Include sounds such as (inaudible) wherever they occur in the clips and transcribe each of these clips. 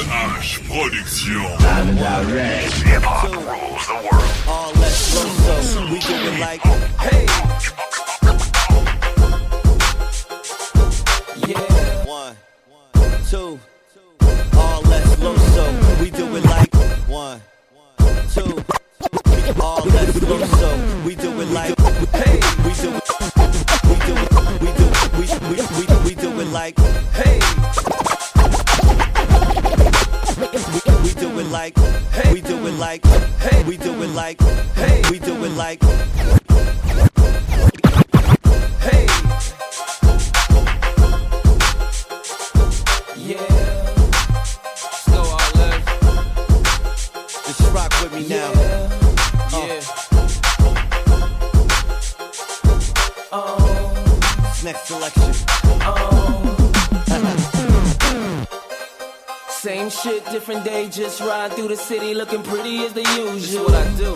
H Production. Live and direct. Hip hop rules the world. All less low, so we do it like, hey. Yeah. One, two. All we do it like one, two. All we do it like, hey. We do it, we do it, we do it, we we do it like, it like, hey. We do it mm. like, hey. We do it mm. like, hey. We do it mm. like, hey. Yeah. Let's go, all left. Just rock with me now. Yeah. Uh. Oh. This uh. next selection. Same shit, different day, just ride through the city looking pretty as the usual. what I do.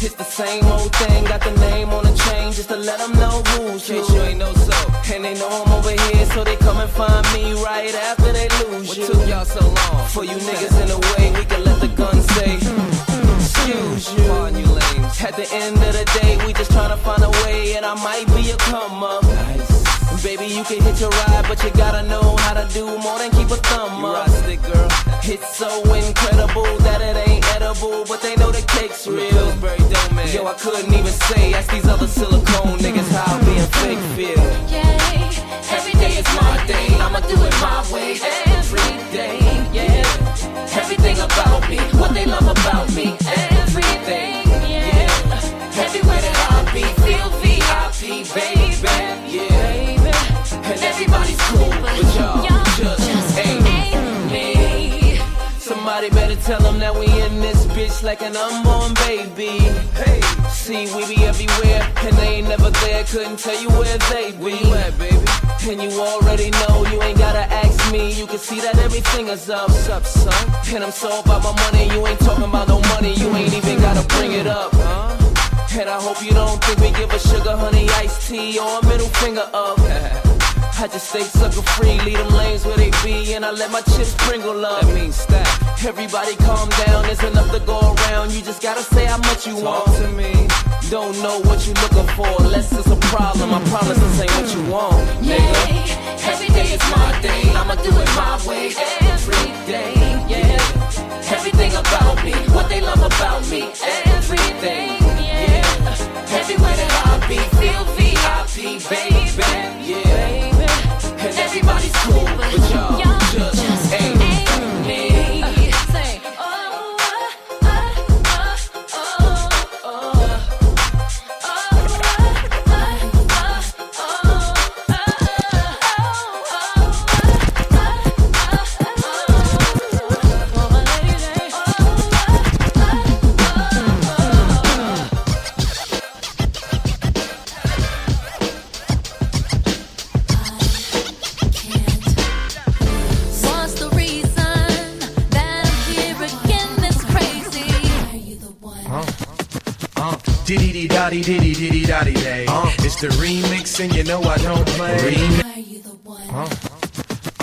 It's the same old thing, got the name on the chain just to let them know who's who. you ain't know so. And they know I'm over here, so they come and find me right after they lose what you. took y'all so long? For you niggas in the way, we can let the gun say, excuse you. Pardon you lames. At the end of the day, we just tryna find a way, and I might be a come up. Nice. Baby, you can hit your ride, but you gotta know how to do more than keep a thumb you up. Stick, girl. It's so incredible that it ain't edible, but they know the cake's real. Yo, I couldn't even say, ask these other silicone niggas how being fake feel. Every day is my day, I'ma do it my way. Like an unborn baby. Hey, see, we be everywhere, and they ain't never there. Couldn't tell you where they be. Where you at, baby? And you already know, you ain't gotta ask me. You can see that everything is up. What's up, son? And I'm so about my money, you ain't talking about no money. You ain't even gotta bring it up, huh? And I hope you don't think we give a sugar honey iced tea or a middle finger up. (laughs) I just stay sucker free, leave them lanes where they be, and I let my chips sprinkle up. That means stack. Everybody calm down, there's enough to go around. You just gotta say how much you Talk want. to me. Don't know what you're looking for, unless it's a problem. I promise this ain't what you want, nigga. Every day is my day, I'ma dotty diddy diddy dotty day. Uh-huh. It's the remix and you know I don't play. Remix. Are you the one? Uh-huh.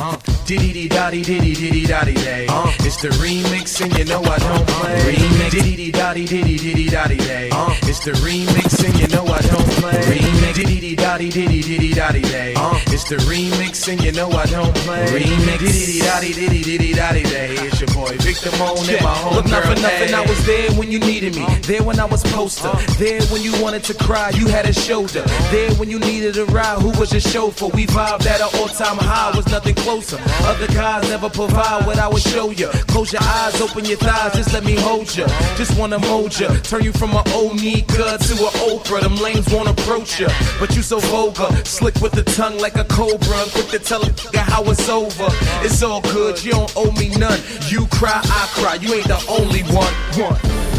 Uh, diddy diddy dotty diddy diddy dotty day. Uh, it's the remix and you know I don't play. Remix. Diddy diddy dotty diddy diddy dotty day. Uh, it's the remix and you know I don't play. Remix. Diddy diddy dotty diddy diddy dotty day. It's the remix and you know I don't play. Remix. Diddy diddy dotty diddy diddy dotty day. It's your boy Victor Moan and my home Look, not for nothing, I was there when you needed me. There when I was poster. There when you wanted to cry, you had a shoulder. There when you needed a ride, who was your chauffeur? We vibed at an all-time high, was nothing closer. Other guys never provide what I would show you. Close your eyes, open your thighs, just let me hold you. Just wanna mold you, turn you from an old Nika to an Oprah. Them lanes won't approach you, but you so vulgar, slick with the tongue like a cobra. Quick to tell a nigga how it's over. It's all good, you don't owe me none. You cry, I cry. You ain't the only one. One.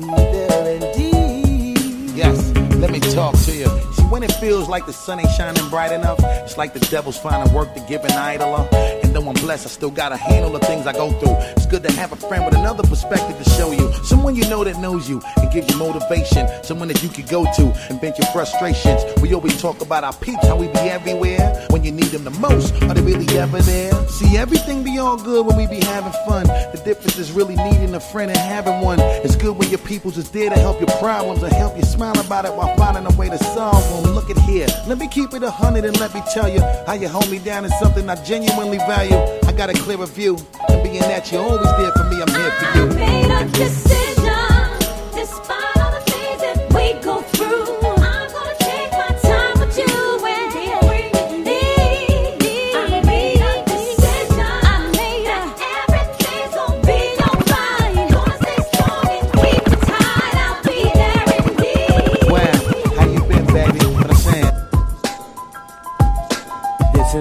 Be there indeed. Yes, let me talk to you. When it feels like the sun ain't shining bright enough, it's like the devil's finding work to give an idler. And though I'm blessed, I still gotta handle the things I go through. It's good to have a friend with another perspective to show you. Someone you know that knows you and gives you motivation. Someone that you could go to and vent your frustrations. We always talk about our peeps, how we be everywhere. When you need them the most, are they really ever there? See, everything be all good when we be having fun. The difference is really needing a friend and having one. It's good when your peoples is there to help your problems and help you smile about it while finding a way to solve them. Look at here, let me keep it a hundred and let me tell you how you hold me down is something I genuinely value. I got a clearer view, and being that you're always there for me, I'm here for you.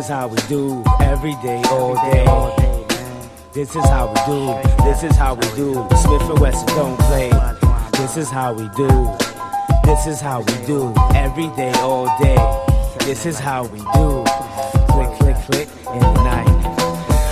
How we do every day, all day. This is how we do. This is how we do. Smith and Wesson don't play. This is how we do. This is how we do every day, all day. This is how we do. Click, click, click in the night.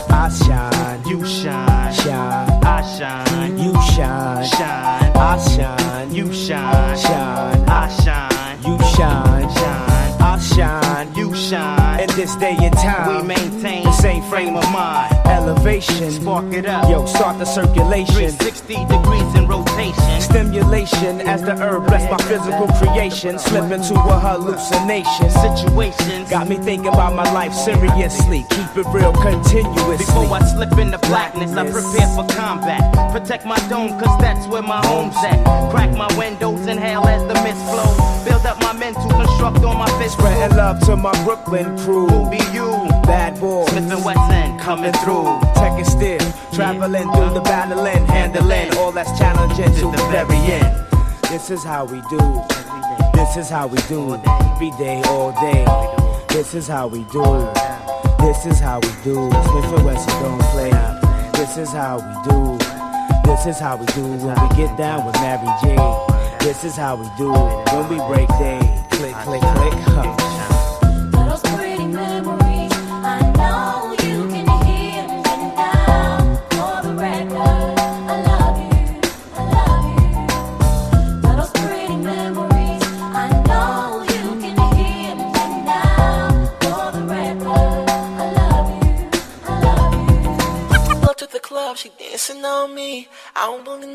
I shine, you shine, shine. I shine, you shine, shine. I shine, you shine, shine. I shine, you shine, shine. I shine, you shine. In this day and time, we maintain the same frame of mind. Elevation, spark it up. Yo, start the circulation. 360 degrees in rotation. Stimulation as the herb bless my physical creation. Slip into a hallucination. Situations Got me thinking about my life seriously. Keep it real continuously. Before I slip into blackness, I prepare for combat. Protect my dome, cause that's where my home's at. Crack my windows, inhale as the mist flows. Build up my mental, construct on my fist. Spreading love to my Brooklyn crew. Who be you? Bad boy. Smith and Wesson coming through. Is still traveling through the battling, handling all that's challenging to the very end. This is how we do. This is how we do. Every day, all day. This is how we do. This is how we do. Smith and Wesson don't play. This is how we do. This is how we do when we get down with Mary J. This is how we do it when we break day. Click, click, click. Huh.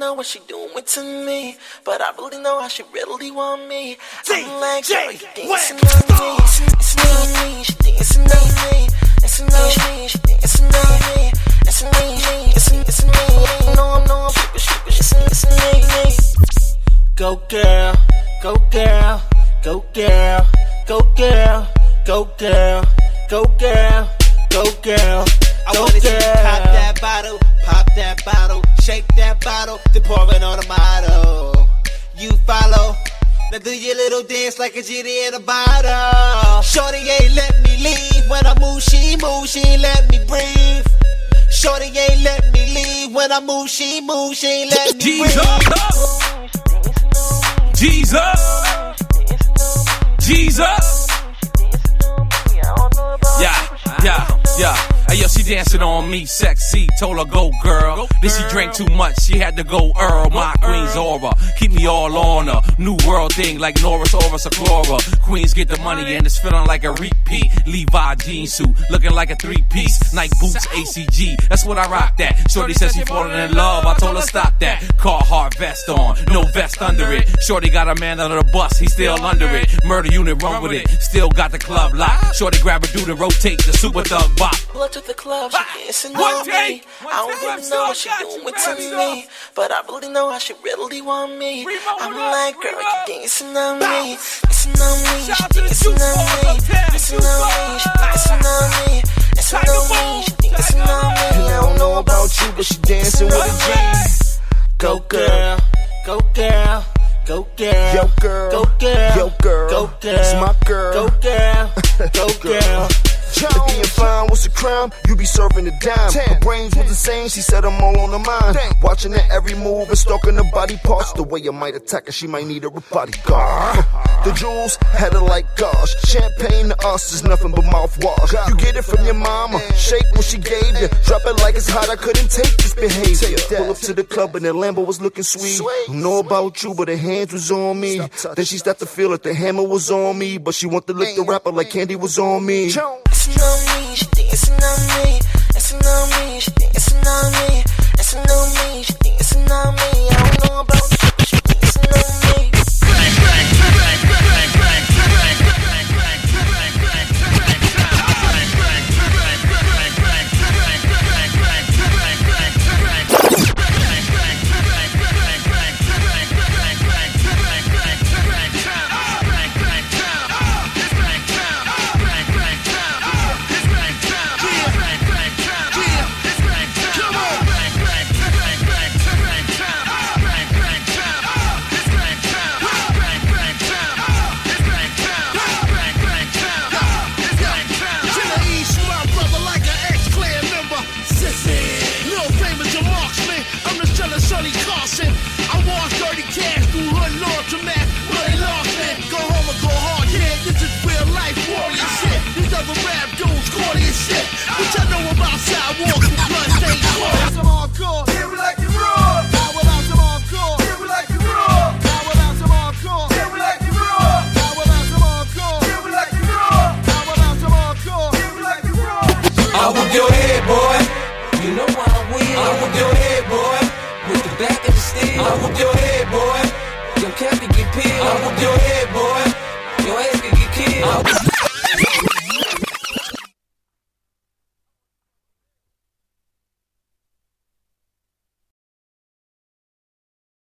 Know what she doing to me, but I really know how she really want me. I'm like, girl, you dancing on me, dancing on me, she dancing on me, dancing on me, she dancing on me, dancing on me, dancing, dancing on me. No, I'm no, I'm super, super, dancing, dancing on me. Go girl, go girl, go girl, go girl, go girl, go girl, go girl. I wanna see you pop that bottle, pop that bottle, shake that bottle, then pour it on the model. You follow, now do your little dance like a genie in a bottle. Shorty ain't let me leave when I move, she move, she ain't let me breathe. Shorty ain't let me leave when I move, she move, she ain't let me breathe. Jesus. Jesus. Yeah, yeah, yeah. Hey yo, she dancing on me, sexy. Told her go girl. Then she drank too much, she had to go Earl. My queen's aura, keep me all on her. New world thing like Norris or Chlora. Queens get the money and it's feeling like a repeat. Levi jean suit, looking like a three piece. Night boots, ACG. That's what I rock that. Shorty says she falling in love. I told her stop that. Carhartt vest on, no vest under it. Shorty got a man under the bus, he still under it. Murder unit run with it, still got the club locked. Ah. Shorty grab a dude and rotate the super thug bop. Blood to the club, she dancing on me. I don't even know what she doing with me, but I really know how she really want me. I'm like, girl, you dancing on me, dancing on me, she dancing on me, dancing on me, she dancing on me, dancing on me, dancing on me. I don't know about you, but she dancing with a G. Go girl, go girl, go girl. Be serving a dime. Her brains was insane, she said I'm all on her mind. Watching her every move and stalking her body parts. The way I might attack her, she might need a bodyguard. The jewels had her like gosh. Champagne to us is nothing but mouthwash. You get it from your mama, shake when she gave you. Drop it like it's hot, I couldn't take this behavior. Pull up to the club and the Lambo was looking sweet. Don't know about you, but her hands was on me. Then she started to feel like the hammer was on me, but she want to lick the rapper like candy was on me. Dancing on she dancing on me, dancing on me, she dancing on me.